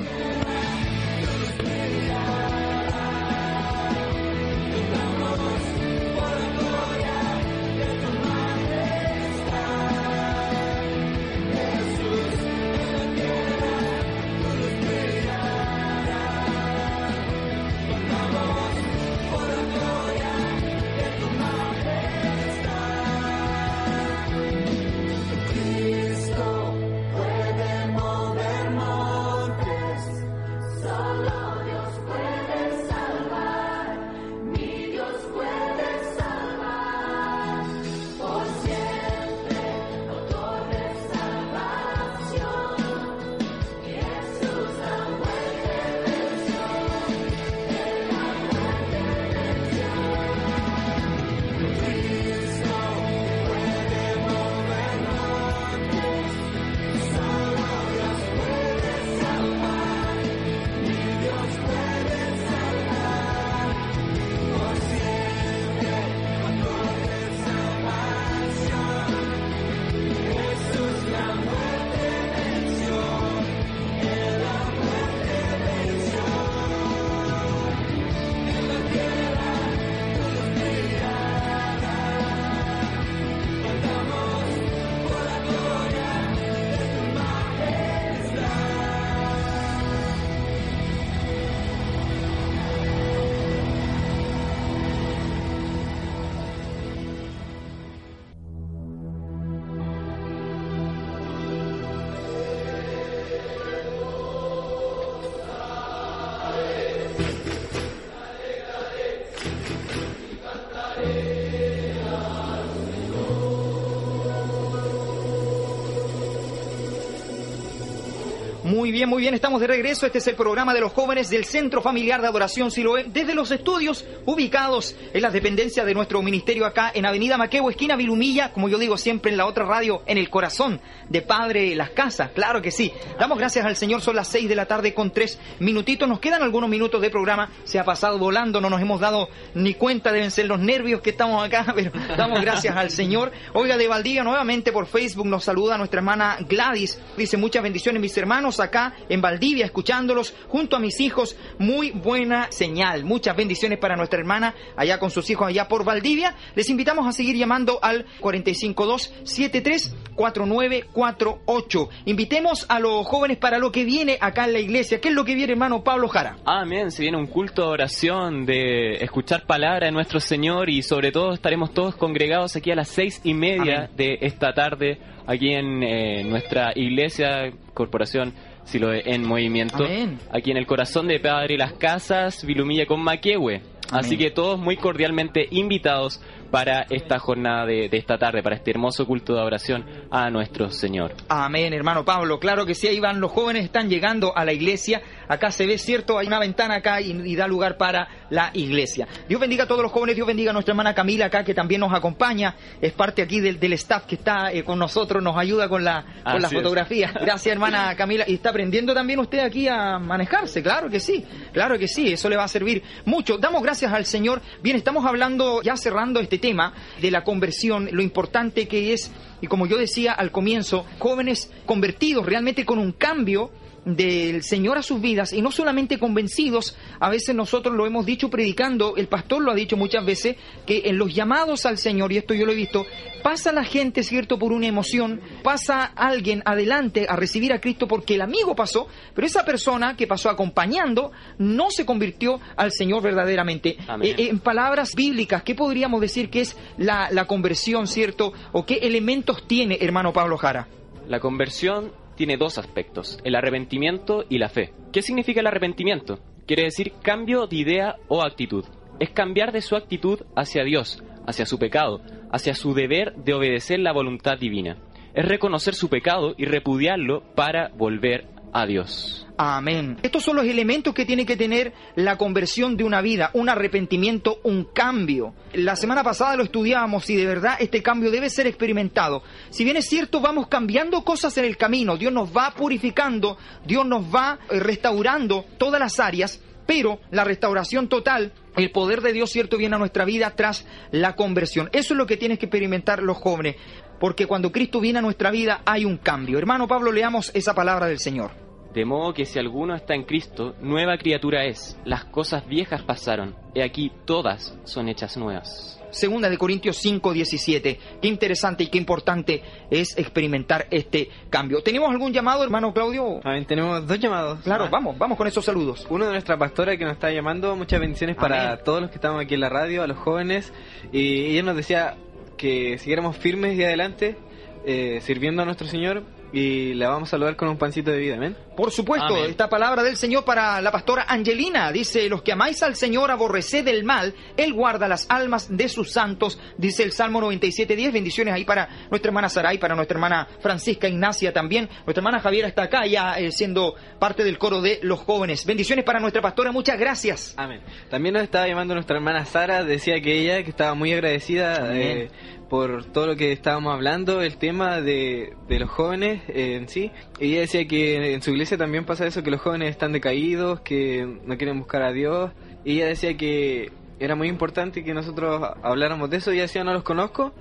Bien, muy bien, estamos de regreso. Este es el programa de los jóvenes del Centro Familiar de Adoración Siloé, desde los estudios ubicados en las dependencias de nuestro ministerio acá en Avenida Maquebo, esquina Vilumilla, como yo digo siempre en la otra radio, en el corazón de Padre Las Casas, claro que sí. Damos gracias al Señor, son las seis de la tarde con tres minutitos, nos quedan algunos minutos de programa, se ha pasado volando, no nos hemos dado ni cuenta, deben ser los nervios que estamos acá, (laughs) pero damos gracias al Señor. Oiga, de Valdivia nuevamente por Facebook nos saluda nuestra hermana Gladys, dice muchas bendiciones mis hermanos acá en Valdivia, escuchándolos junto a mis hijos, muy buena señal, muchas bendiciones para nuestra hermana allá con sus hijos allá por Valdivia. Les invitamos a seguir llamando al 452-734948. Invitemos a los jóvenes para lo que viene acá en la iglesia. ¿Qué es lo que viene, hermano Pablo Jara? Amén, se viene un culto de oración, de escuchar palabra de nuestro Señor y sobre todo estaremos todos congregados aquí a las seis y media Amén. de esta tarde aquí en eh, nuestra iglesia, corporación Siloé en movimiento, Amén. aquí en el corazón de Padre Las Casas, Vilumilla con Maquehue. Así que todos muy cordialmente invitados para esta jornada de, de esta tarde, para este hermoso culto de oración a nuestro Señor. Amén, hermano Pablo. Claro que sí, ahí van los jóvenes, están llegando a la iglesia. Acá se ve, cierto, hay una ventana acá y, y da lugar para la iglesia. Dios bendiga a todos los jóvenes, Dios bendiga a nuestra hermana Camila acá, que también nos acompaña. Es parte aquí del, del staff que está eh, con nosotros, nos ayuda con la, con la es. fotografía. (laughs) Gracias, hermana Camila. Y está aprendiendo también usted aquí a manejarse, claro que sí, claro que sí, eso le va a servir mucho. Damos gracias al Señor. Bien, estamos hablando, ya cerrando este tema de la conversión, lo importante que es, y como yo decía al comienzo, jóvenes convertidos realmente con un cambio del Señor a sus vidas y no solamente convencidos, a veces nosotros lo hemos dicho predicando, el pastor lo ha dicho muchas veces, que en los llamados al Señor, y esto yo lo he visto, pasa la gente, ¿cierto?, por una emoción, pasa alguien adelante a recibir a Cristo porque el amigo pasó, pero esa persona que pasó acompañando no se convirtió al Señor verdaderamente. Eh, en palabras bíblicas, ¿qué podríamos decir que es la, la conversión, ¿cierto? ¿O qué elementos tiene, hermano Pablo Jara? La conversión tiene dos aspectos, el arrepentimiento y la fe. ¿Qué significa el arrepentimiento? Quiere decir cambio de idea o actitud. Es cambiar de su actitud hacia Dios, hacia su pecado, hacia su deber de obedecer la voluntad divina. Es reconocer su pecado y repudiarlo para volver a Dios. Amén. Estos son los elementos que tiene que tener la conversión de una vida, un arrepentimiento, un cambio. La semana pasada lo estudiábamos y de verdad este cambio debe ser experimentado. Si bien es cierto, vamos cambiando cosas en el camino, Dios nos va purificando, Dios nos va eh, restaurando todas las áreas, pero la restauración total, el poder de Dios, cierto, viene a nuestra vida tras la conversión. Eso es lo que tienen que experimentar los jóvenes, porque cuando Cristo viene a nuestra vida hay un cambio. Hermano Pablo, leamos esa palabra del Señor. De modo que si alguno está en Cristo, nueva criatura es. Las cosas viejas pasaron, he aquí todas son hechas nuevas. Segunda de Corintios 5, 17. Qué interesante y qué importante es experimentar este cambio. ¿Tenemos algún llamado, hermano Claudio? Amén, tenemos dos llamados. Claro, Ah. vamos, vamos con esos saludos. Uno de nuestra pastora que nos está llamando, muchas bendiciones para todos los que estamos aquí en la radio, a los jóvenes. Y ella nos decía que siguiéramos firmes y adelante, eh, sirviendo a nuestro Señor. Y la vamos a saludar con un pancito de vida, amén. Por supuesto, Amén. esta palabra del Señor para la pastora Angelina dice, los que amáis al Señor aborreced el mal, Él guarda las almas de sus santos, dice el Salmo 97.10, bendiciones ahí para nuestra hermana Saray, para nuestra hermana Francisca Ignacia también, nuestra hermana Javiera está acá ya eh, siendo parte del coro de los jóvenes, bendiciones para nuestra pastora, muchas gracias. Amén. También nos estaba llamando nuestra hermana Sara, decía que ella que estaba muy agradecida Amén. eh, por todo lo que estábamos hablando, el tema de, de los jóvenes eh, en sí. Ella decía que en su iglesia también pasa eso, que los jóvenes están decaídos, que no quieren buscar a Dios. Y ella decía que era muy importante que nosotros habláramos de eso. Ella decía, no los conozco,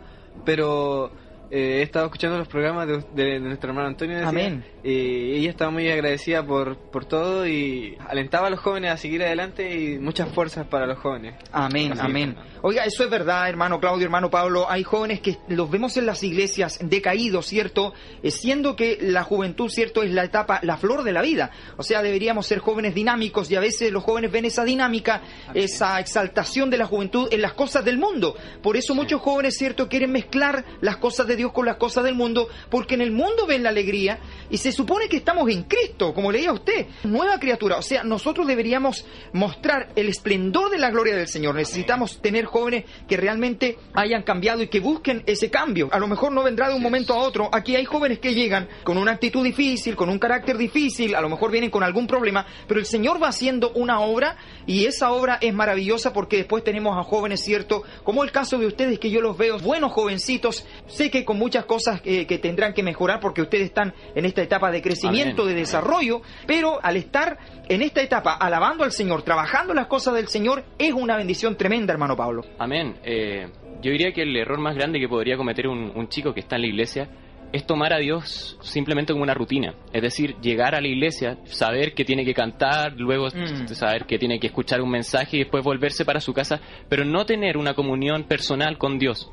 pero eh, he estado escuchando los programas de, de- de nuestro hermano Antonio. decía, Amén. y ella estaba muy agradecida por, por todo y alentaba a los jóvenes a seguir adelante y muchas fuerzas para los jóvenes. Amén, Así amén. es. Oiga, eso es verdad, hermano Claudio, hermano Pablo. Hay jóvenes que los vemos en las iglesias decaídos, ¿cierto? Eh, siendo que la juventud, ¿cierto? Es la etapa, la flor de la vida. O sea, deberíamos ser jóvenes dinámicos y a veces los jóvenes ven esa dinámica, esa exaltación de la juventud en las cosas del mundo. Por eso muchos jóvenes, ¿cierto? Quieren mezclar las cosas de Dios con las cosas del mundo, porque en el mundo ven la alegría y se supone que estamos en Cristo, como leía usted, nueva criatura. O sea, nosotros deberíamos mostrar el esplendor de la gloria del Señor. Necesitamos tener jóvenes que realmente hayan cambiado y que busquen ese cambio. A lo mejor no vendrá de un momento a otro. Aquí hay jóvenes que llegan con una actitud difícil, con un carácter difícil, a lo mejor vienen con algún problema, pero el Señor va haciendo una obra y esa obra es maravillosa porque después tenemos a jóvenes, ¿cierto? Como el caso de ustedes que yo los veo, buenos jovencitos, sé que con muchas cosas eh, que tendrán que mejorar porque ustedes están en esta etapa de crecimiento, Amén. de desarrollo, pero al estar en esta etapa alabando al Señor, trabajando las cosas del Señor, es una bendición tremenda, hermano Pablo. Amén. Eh, yo diría que el error más grande que podría cometer un, un chico que está en la iglesia es tomar a Dios simplemente como una rutina. Es decir, llegar a la iglesia, saber que tiene que cantar, luego Mm. saber que tiene que escuchar un mensaje y después volverse para su casa, pero no tener una comunión personal con Dios.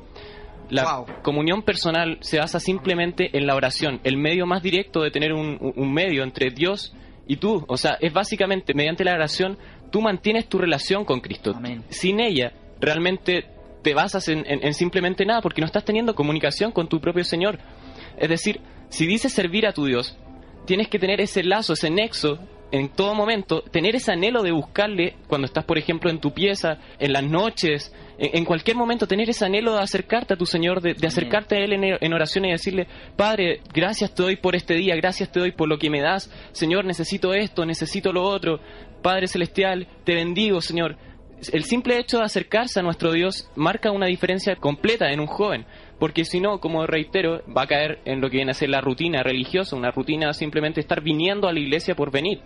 La Wow. comunión personal se basa simplemente en la oración, el medio más directo de tener un, un- medio entre Dios y tú. O sea, es básicamente mediante la oración tú mantienes tu relación con Cristo. Amén. Sin ella, realmente te basas en, en- en simplemente nada, porque no estás teniendo comunicación con tu propio Señor. Es decir, si dices servir a tu Dios, tienes que tener ese lazo, ese nexo en todo momento, tener ese anhelo de buscarle cuando estás, por ejemplo, en tu pieza, en las noches, en, en cualquier momento, tener ese anhelo de acercarte a tu Señor, de, de acercarte a Él en, en oración y decirle, Padre, gracias te doy por este día, gracias te doy por lo que me das, Señor, necesito esto, necesito lo otro, Padre Celestial, te bendigo, Señor. El simple hecho de acercarse a nuestro Dios marca una diferencia completa en un joven, porque si no, como reitero, va a caer en lo que viene a ser la rutina religiosa, una rutina simplemente estar viniendo a la iglesia por venir.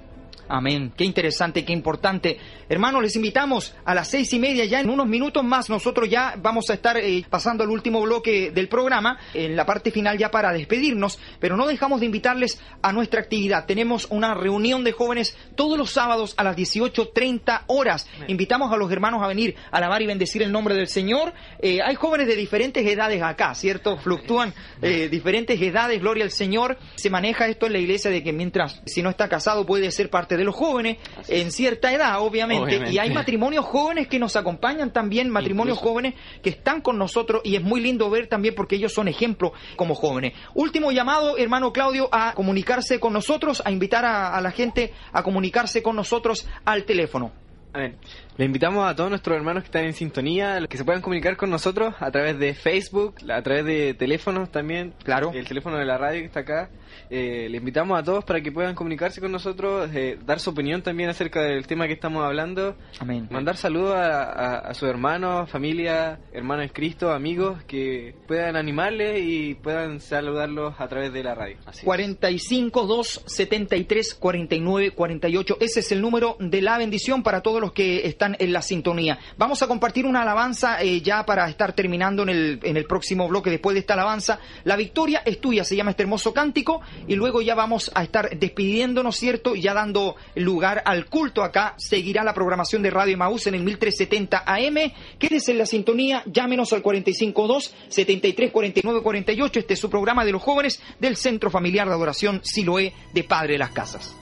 Amén. Qué interesante, qué importante. Hermanos, les invitamos a las seis y media, ya en unos minutos más, nosotros ya vamos a estar eh, pasando al último bloque del programa, en la parte final ya para despedirnos, pero no dejamos de invitarles a nuestra actividad. Tenemos una reunión de jóvenes todos los sábados a las 18.30 horas. Invitamos a los hermanos a venir a alabar y bendecir el nombre del Señor. Eh, hay jóvenes de diferentes edades acá, ¿cierto? Fluctúan eh, diferentes edades, gloria al Señor. Se maneja esto en la iglesia de que mientras, si no está casado, puede ser parte de los jóvenes en cierta edad, obviamente. Obviamente. Y hay matrimonios jóvenes que nos acompañan también, matrimonios Incluso. jóvenes que están con nosotros y es muy lindo ver también porque ellos son ejemplo como jóvenes. Último llamado, hermano Claudio, a comunicarse con nosotros, a invitar a, a la gente a comunicarse con nosotros al teléfono. Amén. Le invitamos a todos nuestros hermanos que están en sintonía, que se puedan comunicar con nosotros a través de Facebook, a través de teléfonos también. Claro. El teléfono de la radio que está acá. Eh, le invitamos a todos para que puedan comunicarse con nosotros, eh, dar su opinión también acerca del tema que estamos hablando. Amén. Mandar saludos a, a- a sus hermanos, familia, hermanos en Cristo, amigos, que puedan animarles y puedan saludarlos a través de la radio. Así es. 45 2 73 49 48. Ese es el número de la bendición para todos los que están en la sintonía. Vamos a compartir una alabanza eh, ya para estar terminando en el, en el próximo bloque después de esta alabanza. La victoria es tuya, se llama este hermoso cántico. Y luego ya vamos a estar despidiéndonos, ¿cierto? Ya dando lugar al culto acá. Seguirá la programación de Radio Maús en el 1370 AM. Quédese en la sintonía, llámenos al 452 73 49 48. Este es su programa de los jóvenes del Centro Familiar de Adoración Siloé de Padre de las Casas.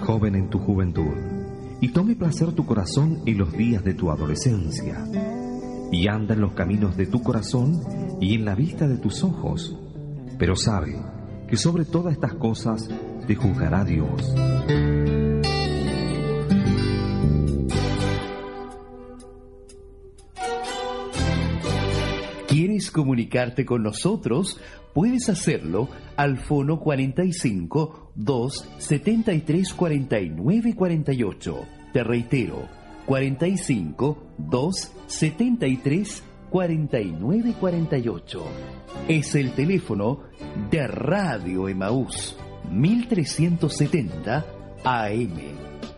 Joven, en tu juventud, y tome placer tu corazón en los días de tu adolescencia, y anda en los caminos de tu corazón y en la vista de tus ojos, pero sabe que sobre todas estas cosas te juzgará Dios. Comunicarte con nosotros? Puedes hacerlo al fono 45 2 73 49 48. Te reitero, 45 2 73 49 48. Es el teléfono de Radio Emaús 1370 AM.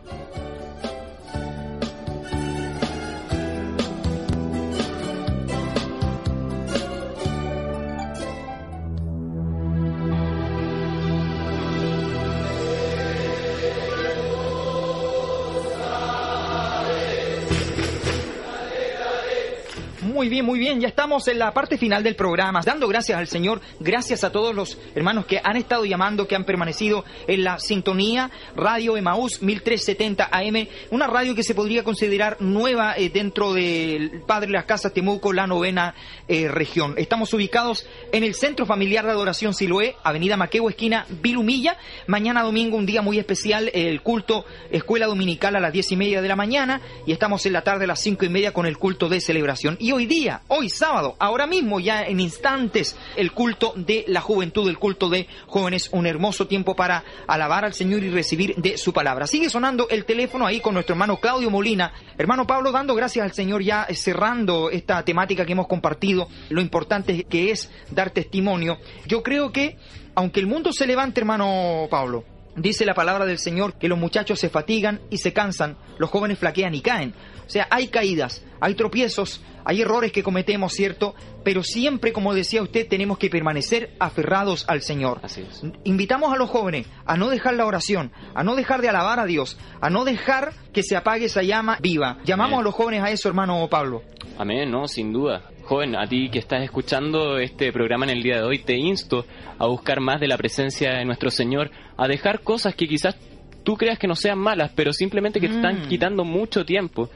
Muy bien, muy bien. Ya estamos en la parte final del programa, dando gracias al Señor, gracias a todos los hermanos que han estado llamando, que han permanecido en la sintonía. Radio Emaús 1370 AM, una radio que se podría considerar nueva eh, dentro del Padre las Casas Temuco, la novena eh, región. Estamos ubicados en el Centro Familiar de Adoración Siloé, Avenida Maqueo, esquina Vilumilla. Mañana domingo, un día muy especial, el culto Escuela Dominical a las diez y media de la mañana y estamos en la tarde a las cinco y media con el culto de celebración. Y hoy día, hoy sábado, ahora mismo ya en instantes, el culto de la juventud, el culto de jóvenes, un hermoso tiempo para alabar al Señor y recibir de su palabra. Sigue sonando el teléfono ahí con nuestro hermano Claudio Molina. Hermano Pablo, dando gracias al Señor ya cerrando esta temática que hemos compartido, lo importante que es dar testimonio. Yo creo que, aunque el mundo se levante, hermano Pablo, Dice la palabra del Señor que los muchachos se fatigan y se cansan, los jóvenes flaquean y caen. O sea, hay caídas, hay tropiezos, hay errores que cometemos, ¿cierto? Pero siempre, como decía usted, tenemos que permanecer aferrados al Señor. Así es. Invitamos a los jóvenes a no dejar la oración, a no dejar de alabar a Dios, a no dejar que se apague esa llama viva. Llamamos Amén. a los jóvenes a eso, hermano Pablo. Amén, no, sin duda. Joven, a ti que estás escuchando este programa en el día de hoy, te insto a buscar más de la presencia de nuestro Señor, a dejar cosas que quizás tú creas que no sean malas, pero simplemente que te están Mm. quitando mucho tiempo.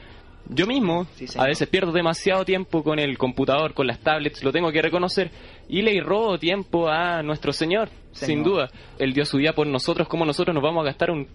Yo mismo Sí, a veces pierdo demasiado tiempo con el computador, con las tablets, lo tengo que reconocer, y le robo tiempo a nuestro Señor, sin Señor. duda. Él dio su día por nosotros, como nosotros nos vamos a gastar un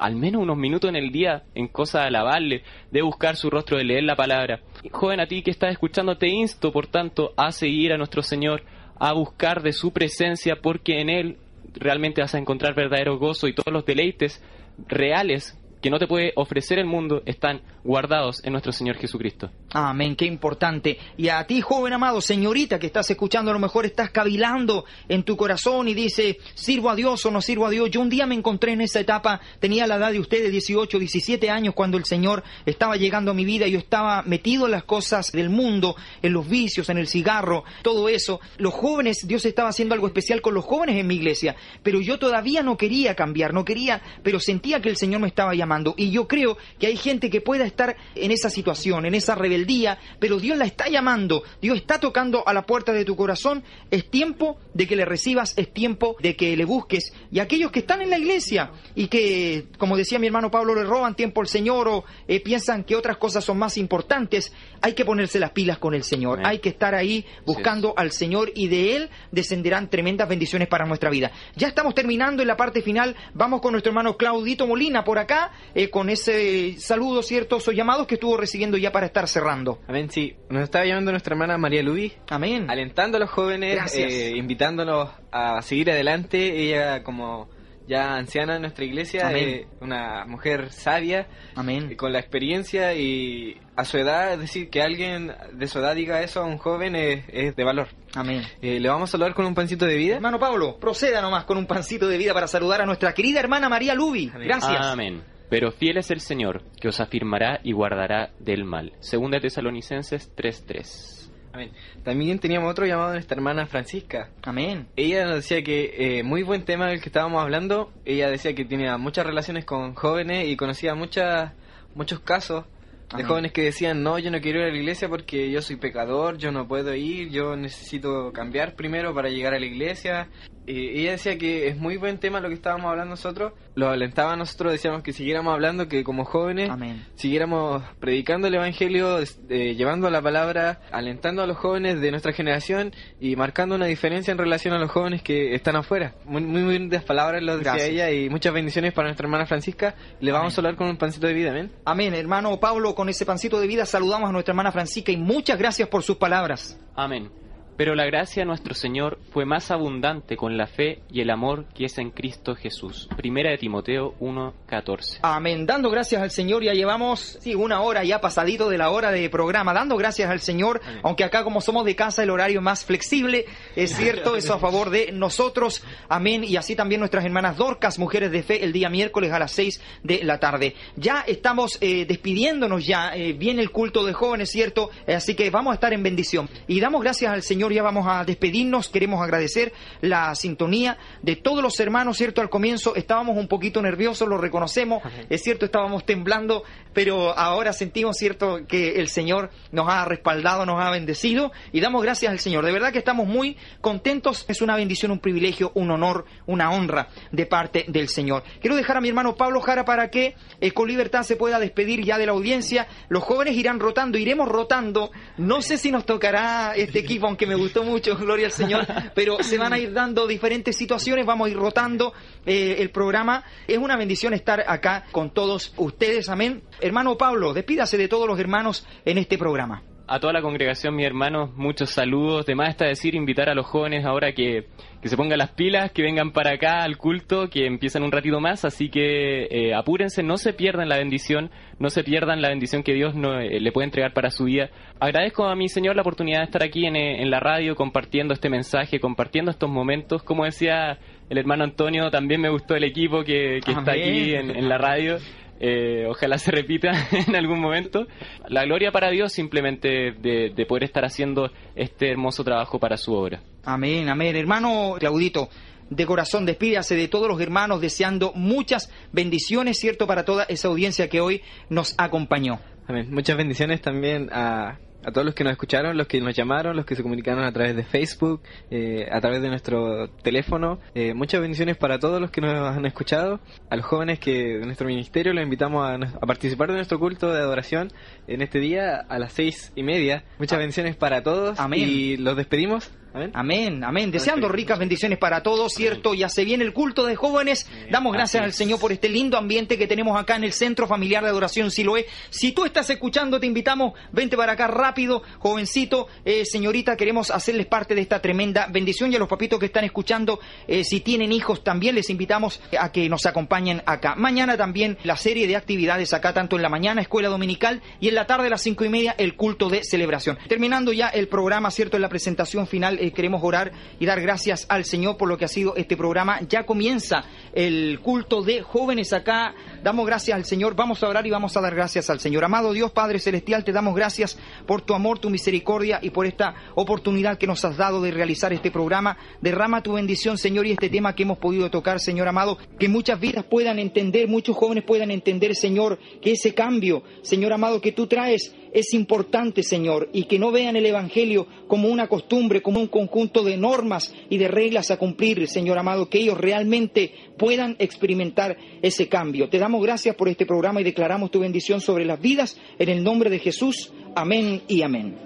al menos unos minutos en el día en cosas alabarle, de buscar su rostro, de leer la palabra. Joven, a ti que estás escuchando, te insto, por tanto, a seguir a nuestro Señor, a buscar de su presencia, porque en Él realmente vas a encontrar verdadero gozo y todos los deleites reales que no te puede ofrecer el mundo están guardados en nuestro Señor Jesucristo. Amén, qué importante. Y a ti, joven amado, señorita que estás escuchando, a lo mejor estás cavilando en tu corazón y dice, sirvo a Dios o no sirvo a Dios. Yo un día me encontré en esa etapa, tenía la edad de ustedes, 18, 17 años, cuando el Señor estaba llegando a mi vida, yo estaba metido en las cosas del mundo, en los vicios, en el cigarro, todo eso. Los jóvenes, Dios estaba haciendo algo especial con los jóvenes en mi iglesia, pero yo todavía no quería cambiar, no quería, pero sentía que el Señor me estaba llamando. Y yo creo que hay gente que pueda estar en esa situación, en esa rebeldía, pero Dios la está llamando, Dios está tocando a la puerta de tu corazón. Es tiempo de que le recibas, es tiempo de que le busques. Y aquellos que están en la iglesia y que, como decía mi hermano Pablo, le roban tiempo al Señor o eh, piensan que otras cosas son más importantes, hay que ponerse las pilas con el Señor. Amén. Hay que estar ahí buscando al Señor y de Él descenderán tremendas bendiciones para nuestra vida. Ya estamos terminando en la parte final. Vamos con nuestro hermano Claudito Molina por acá, eh, con ese saludo, cierto, esos llamados que estuvo recibiendo ya para estar cerrando. Amén, sí. Nos estaba llamando nuestra hermana María Luis, Amén. alentando a los jóvenes, eh, invitándolos a seguir adelante. Ella, como ya anciana en nuestra iglesia, Amén. eh, una mujer sabia, Amén. eh, con la experiencia y a su edad, es decir, que alguien de su edad diga eso a un joven es, es de valor. Amén. Eh, le vamos a saludar con un pancito de vida. Hermano Pablo, proceda nomás con un pancito de vida para saludar a nuestra querida hermana María Lubi. Amén. Gracias. Amén. Pero fiel es el Señor, que os afirmará y guardará del mal. Segunda Tesalonicenses 3.3. Amén. También teníamos otro llamado de nuestra hermana Francisca. Amén. Ella nos decía que eh, muy buen tema del que estábamos hablando. Ella decía que tenía muchas relaciones con jóvenes y conocía muchas muchos casos De Amén. jóvenes que decían, no, yo no quiero ir a la iglesia porque yo soy pecador, yo no puedo ir, yo necesito cambiar primero para llegar a la iglesia. Y ella decía que es muy buen tema lo que estábamos hablando nosotros, lo alentaba a nosotros, decíamos que siguiéramos hablando, que como jóvenes Amén. siguiéramos predicando el Evangelio, eh, llevando la palabra, alentando a los jóvenes de nuestra generación y marcando una diferencia en relación a los jóvenes que están afuera. Muy, muy, palabras lo decía Gracias. ella y muchas bendiciones para nuestra hermana Francisca. Le vamos a hablar con un pancito de vida, amén. Amén, hermano Pablo, con ese pancito de vida saludamos a nuestra hermana Francisca y muchas gracias por sus palabras. Amén. Pero la gracia de nuestro Señor fue más abundante con la fe y el amor que es en Cristo Jesús. Primera de Timoteo 1:14. Amén. Dando gracias al Señor, ya llevamos sí, una hora ya pasadito de la hora de programa. Dando gracias al Señor, aunque acá como somos de casa el horario es más flexible, es cierto, eso a favor de nosotros. Amén. Y así también nuestras hermanas Dorcas, mujeres de fe, el día miércoles a las 6 de la tarde. Ya estamos eh, despidiéndonos ya, eh, viene el culto de jóvenes, ¿cierto? Eh, así que vamos a estar en bendición. Y damos gracias al Señor, ya vamos a despedirnos, queremos agradecer la sintonía de todos los hermanos, ¿cierto? Al comienzo estábamos un poquito nerviosos, lo reconocemos, es cierto, estábamos temblando, pero ahora sentimos, ¿cierto?, que el Señor nos ha respaldado, nos ha bendecido y damos gracias al Señor. De verdad que estamos muy contentos, es una bendición, un privilegio, un honor, una honra de parte del Señor. Quiero dejar a mi hermano Pablo Jara para que eh, con libertad se pueda despedir ya de la audiencia. Los jóvenes irán rotando, iremos rotando. No sé si nos tocará este equipo, aunque me gustó mucho, (laughs) gloria al Señor, pero se van a ir dando diferentes situaciones, vamos a ir rotando eh, el programa. Es una bendición estar acá con todos ustedes, amén. Hermano Pablo, despídase de todos los hermanos en este programa. A toda la congregación, mis hermanos, muchos saludos. De más está decir, invitar a los jóvenes ahora que, que se pongan las pilas, que vengan para acá al culto, que empiezan un ratito más. Así que eh, apúrense, no se pierdan la bendición, no se pierdan la bendición que Dios no, eh, le puede entregar para su vida. Agradezco a mi Señor la oportunidad de estar aquí en, eh, en la radio compartiendo este mensaje, compartiendo estos momentos. Como decía el hermano Antonio, también me gustó el equipo que, que está aquí en, en la radio. Eh, ojalá se repita (laughs) en algún momento. La gloria para Dios simplemente de, de poder estar haciendo este hermoso trabajo para su obra. Amén, amén. Hermano Claudito, de corazón despídase de todos los hermanos deseando muchas bendiciones, ¿cierto?, para toda esa audiencia que hoy nos acompañó. Amén. Muchas bendiciones también a, a todos los que nos escucharon, los que nos llamaron, los que se comunicaron a través de Facebook, eh, a través de nuestro teléfono. Eh, muchas bendiciones para todos los que nos han escuchado. A los jóvenes que de nuestro ministerio los invitamos a, a participar de nuestro culto de adoración en este día a las seis y media. Muchas bendiciones para todos. Amén. Y los despedimos. Amén. Amén, amén. Deseando ricas bendiciones para todos, ¿cierto? Ya se viene el culto de jóvenes. Damos gracias al Señor por este lindo ambiente que tenemos acá en el Centro Familiar de Adoración Siloé. Si tú estás escuchando, te invitamos, vente para acá rápido, jovencito, eh, señorita, queremos hacerles parte de esta tremenda bendición. Y a los papitos que están escuchando, eh, si tienen hijos, también les invitamos a que nos acompañen acá. Mañana también la serie de actividades acá, tanto en la mañana, escuela dominical, y en la tarde a las cinco y media, el culto de celebración. Terminando ya el programa, ¿cierto? En la presentación final, eh, queremos orar y dar gracias al Señor por lo que ha sido este programa. Ya comienza el culto de jóvenes acá. Damos gracias al Señor. Vamos a orar y vamos a dar gracias al Señor. Amado Dios Padre Celestial, te damos gracias por tu amor, tu misericordia y por esta oportunidad que nos has dado de realizar este programa. Derrama tu bendición, Señor, y este tema que hemos podido tocar, Señor amado, que muchas vidas puedan entender, muchos jóvenes puedan entender, Señor, que ese cambio, Señor amado, que tú traes es importante, Señor, y que no vean el Evangelio como una costumbre, como un conjunto de normas y de reglas a cumplir, Señor amado, que ellos realmente puedan experimentar ese cambio. Te damos gracias por este programa y declaramos tu bendición sobre las vidas en el nombre de Jesús. Amén y amén.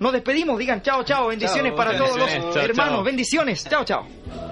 Nos despedimos, digan chao, chao, bendiciones Chao, para todos los chao, hermanos, chao. bendiciones, chao, chao.